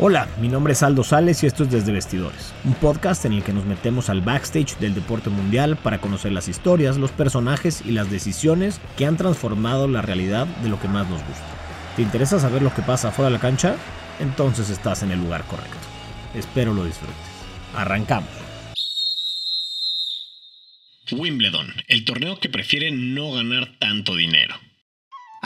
Hola, mi nombre es Aldo Sales y esto es Desde Vestidores, un podcast en el que nos metemos al backstage del deporte mundial para conocer las historias, los personajes y las decisiones que han transformado la realidad de lo que más nos gusta. ¿Te interesa saber lo que pasa fuera de la cancha? Entonces estás en el lugar correcto. Espero lo disfrutes. Arrancamos. Wimbledon, el torneo que prefiere no ganar tanto dinero.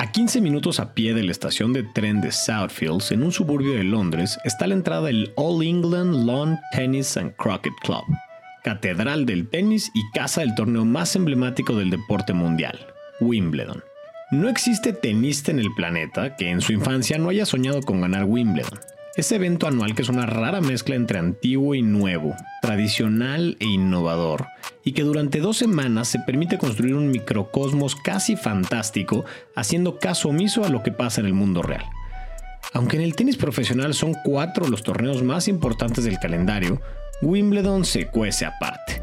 A 15 minutos a pie de la estación de tren de Southfields, en un suburbio de Londres, está la entrada del All England Lawn Tennis and Croquet Club, catedral del tenis y casa del torneo más emblemático del deporte mundial, Wimbledon. No existe tenista en el planeta que en su infancia no haya soñado con ganar Wimbledon. Ese evento anual que es una rara mezcla entre antiguo y nuevo, tradicional e innovador, y que durante dos semanas se permite construir un microcosmos casi fantástico, haciendo caso omiso a lo que pasa en el mundo real. Aunque en el tenis profesional son cuatro los torneos más importantes del calendario, Wimbledon se cuece aparte.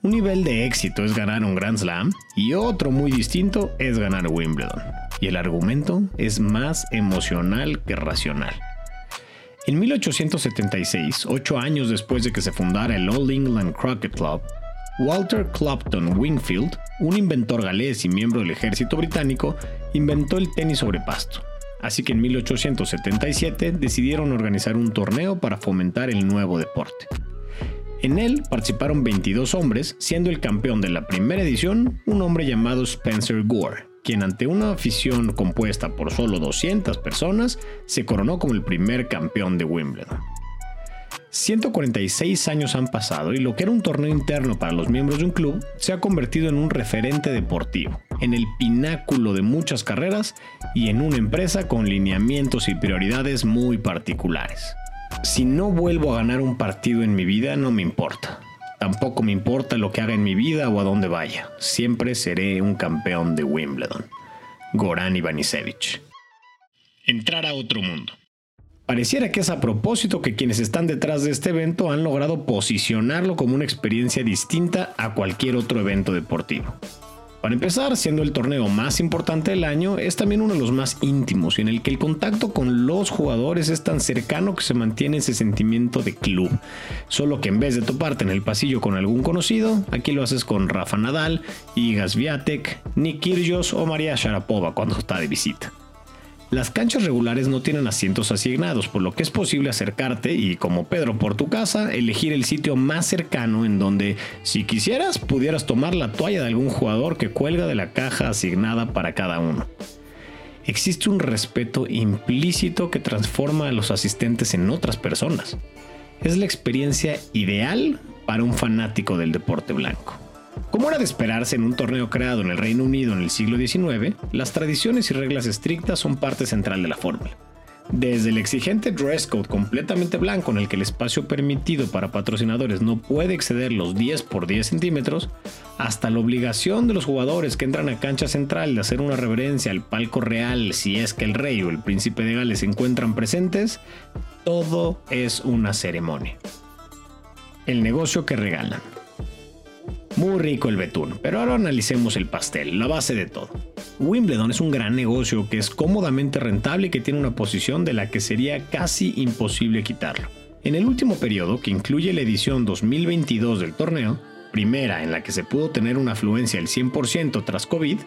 Un nivel de éxito es ganar un Grand Slam y otro muy distinto es ganar Wimbledon. Y el argumento es más emocional que racional. En 1876, ocho años después de que se fundara el All England Croquet Club, Walter Clopton Wingfield, un inventor galés y miembro del ejército británico, inventó el tenis sobre pasto. Así que en 1877 decidieron organizar un torneo para fomentar el nuevo deporte. En él participaron 22 hombres, siendo el campeón de la primera edición un hombre llamado Spencer Gore, quien ante una afición compuesta por solo 200 personas se coronó como el primer campeón de Wimbledon. 146 años han pasado y lo que era un torneo interno para los miembros de un club se ha convertido en un referente deportivo, en el pináculo de muchas carreras y en una empresa con lineamientos y prioridades muy particulares. Si no vuelvo a ganar un partido en mi vida, no me importa. Tampoco me importa lo que haga en mi vida o a dónde vaya. Siempre seré un campeón de Wimbledon. Goran Ivanisevic. Entrar a otro mundo. Pareciera que es a propósito que quienes están detrás de este evento han logrado posicionarlo como una experiencia distinta a cualquier otro evento deportivo. Para empezar, siendo el torneo más importante del año, es también uno de los más íntimos y en el que el contacto con los jugadores es tan cercano que se mantiene ese sentimiento de club. Solo que en vez de toparte en el pasillo con algún conocido, aquí lo haces con Rafa Nadal, Igas Viatek, Nick Kyrgios o María Sharapova cuando está de visita. Las canchas regulares no tienen asientos asignados, por lo que es posible acercarte y, como Pedro por tu casa, elegir el sitio más cercano en donde, si quisieras, pudieras tomar la toalla de algún jugador que cuelga de la caja asignada para cada uno. Existe un respeto implícito que transforma a los asistentes en otras personas. Es la experiencia ideal para un fanático del deporte blanco. Como era de esperarse en un torneo creado en el Reino Unido en el siglo XIX, las tradiciones y reglas estrictas son parte central de la fórmula. Desde el exigente dress code completamente blanco en el que el espacio permitido para patrocinadores no puede exceder los 10 por 10 centímetros, hasta la obligación de los jugadores que entran a cancha central de hacer una reverencia al palco real si es que el rey o el príncipe de Gales se encuentran presentes, todo es una ceremonia. El negocio que regalan. Muy rico el betún, pero ahora analicemos el pastel, la base de todo. Wimbledon es un gran negocio que es cómodamente rentable y que tiene una posición de la que sería casi imposible quitarlo. En el último periodo, que incluye la edición 2022 del torneo, primera en la que se pudo tener una afluencia del 100% tras COVID,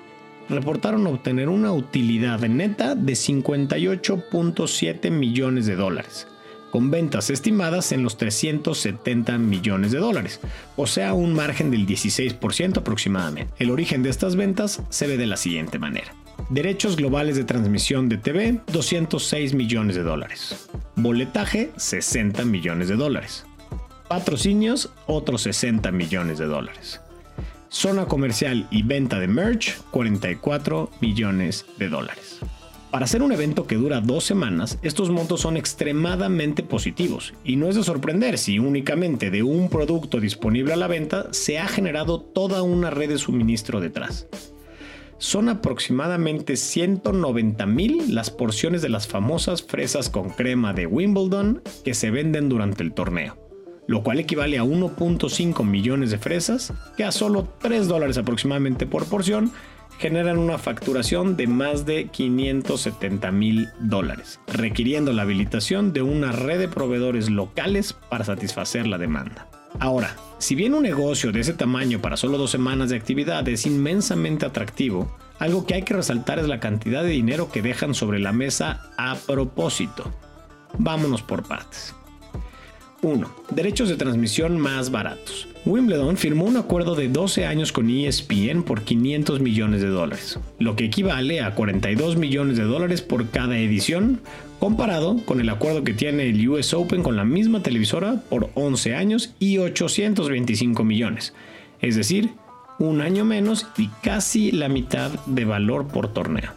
reportaron obtener una utilidad neta de 58.7 millones de dólares, con ventas estimadas en los 370 millones de dólares, o sea, un margen del 16% aproximadamente. El origen de estas ventas se ve de la siguiente manera. Derechos globales de transmisión de TV, 206 millones de dólares. Boletaje, 60 millones de dólares. Patrocinios, otros 60 millones de dólares. Zona comercial y venta de merch, 44 millones de dólares. Para hacer un evento que dura dos semanas, estos montos son extremadamente positivos y no es de sorprender si únicamente de un producto disponible a la venta se ha generado toda una red de suministro detrás. Son aproximadamente 190 mil las porciones de las famosas fresas con crema de Wimbledon que se venden durante el torneo, lo cual equivale a 1.5 millones de fresas, que a solo 3 dólares aproximadamente por porción generan una facturación de más de 570 mil dólares, requiriendo la habilitación de una red de proveedores locales para satisfacer la demanda. Ahora, si bien un negocio de ese tamaño para solo dos semanas de actividad es inmensamente atractivo, algo que hay que resaltar es la cantidad de dinero que dejan sobre la mesa a propósito. Vámonos por partes. 1. Derechos de transmisión más baratos. Wimbledon firmó un acuerdo de 12 años con ESPN por 500 millones de dólares, lo que equivale a 42 millones de dólares por cada edición, comparado con el acuerdo que tiene el US Open con la misma televisora por 11 años y 825 millones, es decir, un año menos y casi la mitad de valor por torneo.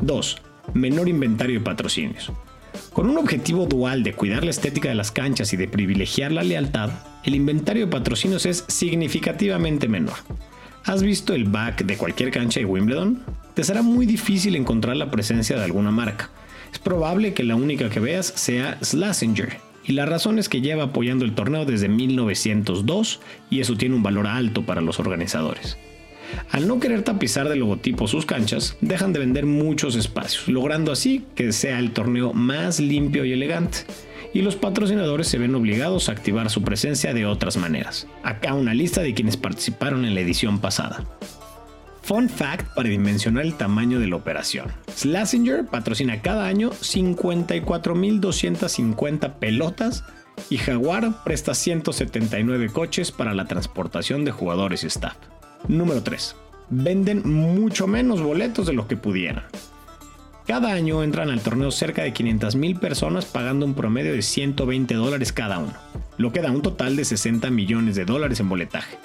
2. Menor inventario de patrocinios. Con un objetivo dual de cuidar la estética de las canchas y de privilegiar la lealtad, el inventario de patrocinios es significativamente menor. ¿Has visto el back de cualquier cancha de Wimbledon? Te será muy difícil encontrar la presencia de alguna marca. Es probable que la única que veas sea Slasinger, y la razón es que lleva apoyando el torneo desde 1902 y eso tiene un valor alto para los organizadores. Al no querer tapizar de logotipo sus canchas, dejan de vender muchos espacios, logrando así que sea el torneo más limpio y elegante. Y los patrocinadores se ven obligados a activar su presencia de otras maneras. Acá una lista de quienes participaron en la edición pasada. Fun fact para dimensionar el tamaño de la operación. Slasinger patrocina cada año 54.250 pelotas y Jaguar presta 179 coches para la transportación de jugadores y staff. Número 3. Venden mucho menos boletos de lo que pudieran. Cada año entran al torneo cerca de 500.000 personas pagando un promedio de 120 dólares cada uno, lo que da un total de 60 millones de dólares en boletaje.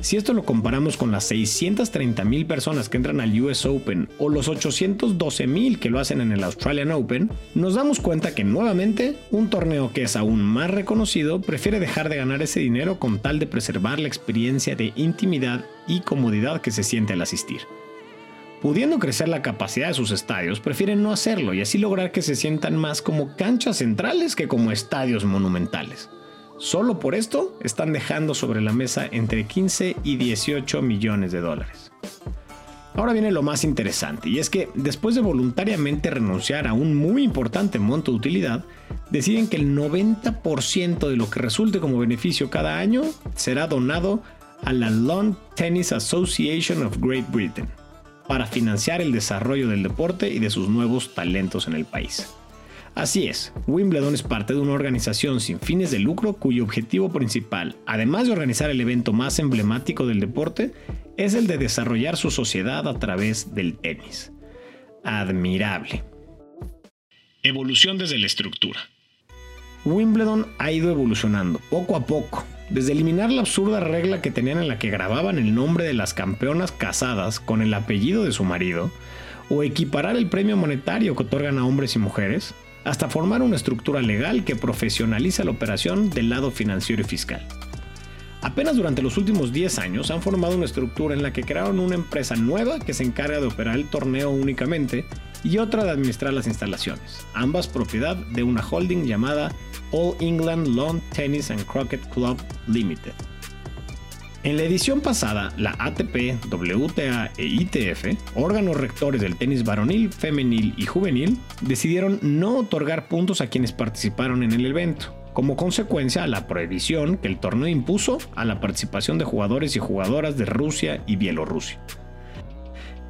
Si esto lo comparamos con las 630 mil personas que entran al US Open o los 812 mil que lo hacen en el Australian Open, nos damos cuenta que nuevamente un torneo que es aún más reconocido prefiere dejar de ganar ese dinero con tal de preservar la experiencia de intimidad y comodidad que se siente al asistir. Pudiendo crecer la capacidad de sus estadios, prefieren no hacerlo y así lograr que se sientan más como canchas centrales que como estadios monumentales. Solo por esto están dejando sobre la mesa entre 15 y 18 millones de dólares. Ahora viene lo más interesante, y es que después de voluntariamente renunciar a un muy importante monto de utilidad, deciden que el 90% de lo que resulte como beneficio cada año será donado a la Lawn Tennis Association of Great Britain para financiar el desarrollo del deporte y de sus nuevos talentos en el país. Así es, Wimbledon es parte de una organización sin fines de lucro cuyo objetivo principal, además de organizar el evento más emblemático del deporte, es el de desarrollar su sociedad a través del tenis. Admirable. Evolución desde la estructura. Wimbledon ha ido evolucionando poco a poco, desde eliminar la absurda regla que tenían en la que grababan el nombre de las campeonas casadas con el apellido de su marido, o equiparar el premio monetario que otorgan a hombres y mujeres, hasta formar una estructura legal que profesionaliza la operación del lado financiero y fiscal. Apenas durante los últimos 10 años han formado una estructura en la que crearon una empresa nueva que se encarga de operar el torneo únicamente y otra de administrar las instalaciones, ambas propiedad de una holding llamada All England Lawn Tennis and Croquet Club Limited. En la edición pasada, la ATP, WTA e ITF, órganos rectores del tenis varonil, femenil y juvenil, decidieron no otorgar puntos a quienes participaron en el evento, como consecuencia a la prohibición que el torneo impuso a la participación de jugadores y jugadoras de Rusia y Bielorrusia.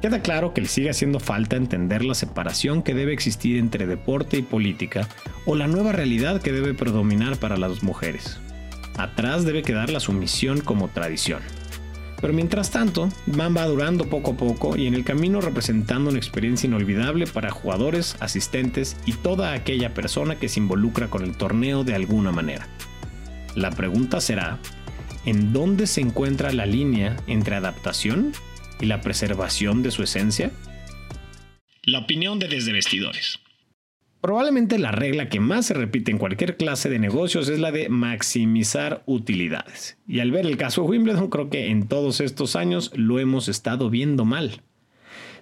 Queda claro que le sigue haciendo falta entender la separación que debe existir entre deporte y política o la nueva realidad que debe predominar para las mujeres. Atrás debe quedar la sumisión como tradición. Pero mientras tanto, van va durando poco a poco y en el camino representando una experiencia inolvidable para jugadores, asistentes y toda aquella persona que se involucra con el torneo de alguna manera. La pregunta será, ¿en dónde se encuentra la línea entre adaptación y la preservación de su esencia? La opinión de Desde Vestidores. Probablemente la regla que más se repite en cualquier clase de negocios es la de maximizar utilidades. Y al ver el caso de Wimbledon, creo que en todos estos años lo hemos estado viendo mal.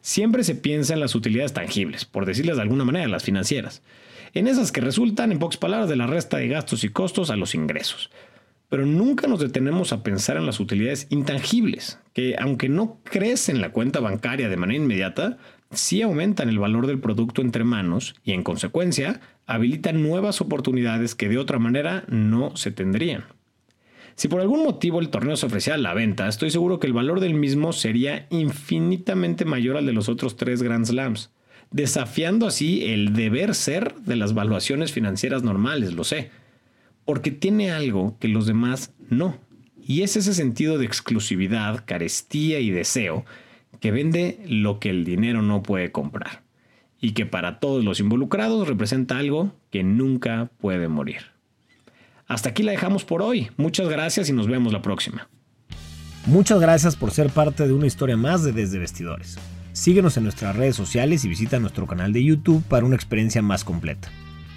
Siempre se piensa en las utilidades tangibles, por decirles de alguna manera, las financieras. En esas que resultan, en pocas palabras, de la resta de gastos y costos a los ingresos. pero nunca nos detenemos a pensar en las utilidades intangibles, que aunque no crecen la cuenta bancaria de manera inmediata, sí aumentan el valor del producto entre manos y en consecuencia habilitan nuevas oportunidades que de otra manera no se tendrían. Si por algún motivo el torneo se ofrecía a la venta, estoy seguro que el valor del mismo sería infinitamente mayor al de los otros tres Grand Slams, desafiando así el deber ser de las valuaciones financieras normales, lo sé, porque tiene algo que los demás no. Y es ese sentido de exclusividad, carestía y deseo que vende lo que el dinero no puede comprar y que para todos los involucrados representa algo que nunca puede morir. Hasta aquí la dejamos por hoy. Muchas gracias y nos vemos la próxima. Muchas gracias por ser parte de una historia más de Desde Vestidores. Síguenos en nuestras redes sociales y visita nuestro canal de YouTube para una experiencia más completa.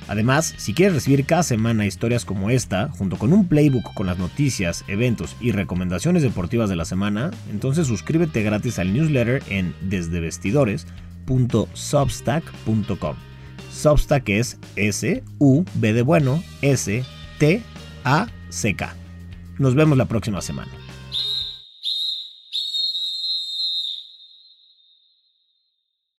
Además, si quieres recibir cada semana historias como esta, junto con un playbook con las noticias, eventos y recomendaciones deportivas de la semana, entonces suscríbete gratis al newsletter en desdevestidores.substack.com. Substack es S U B de bueno S T A C K. Nos vemos la próxima semana.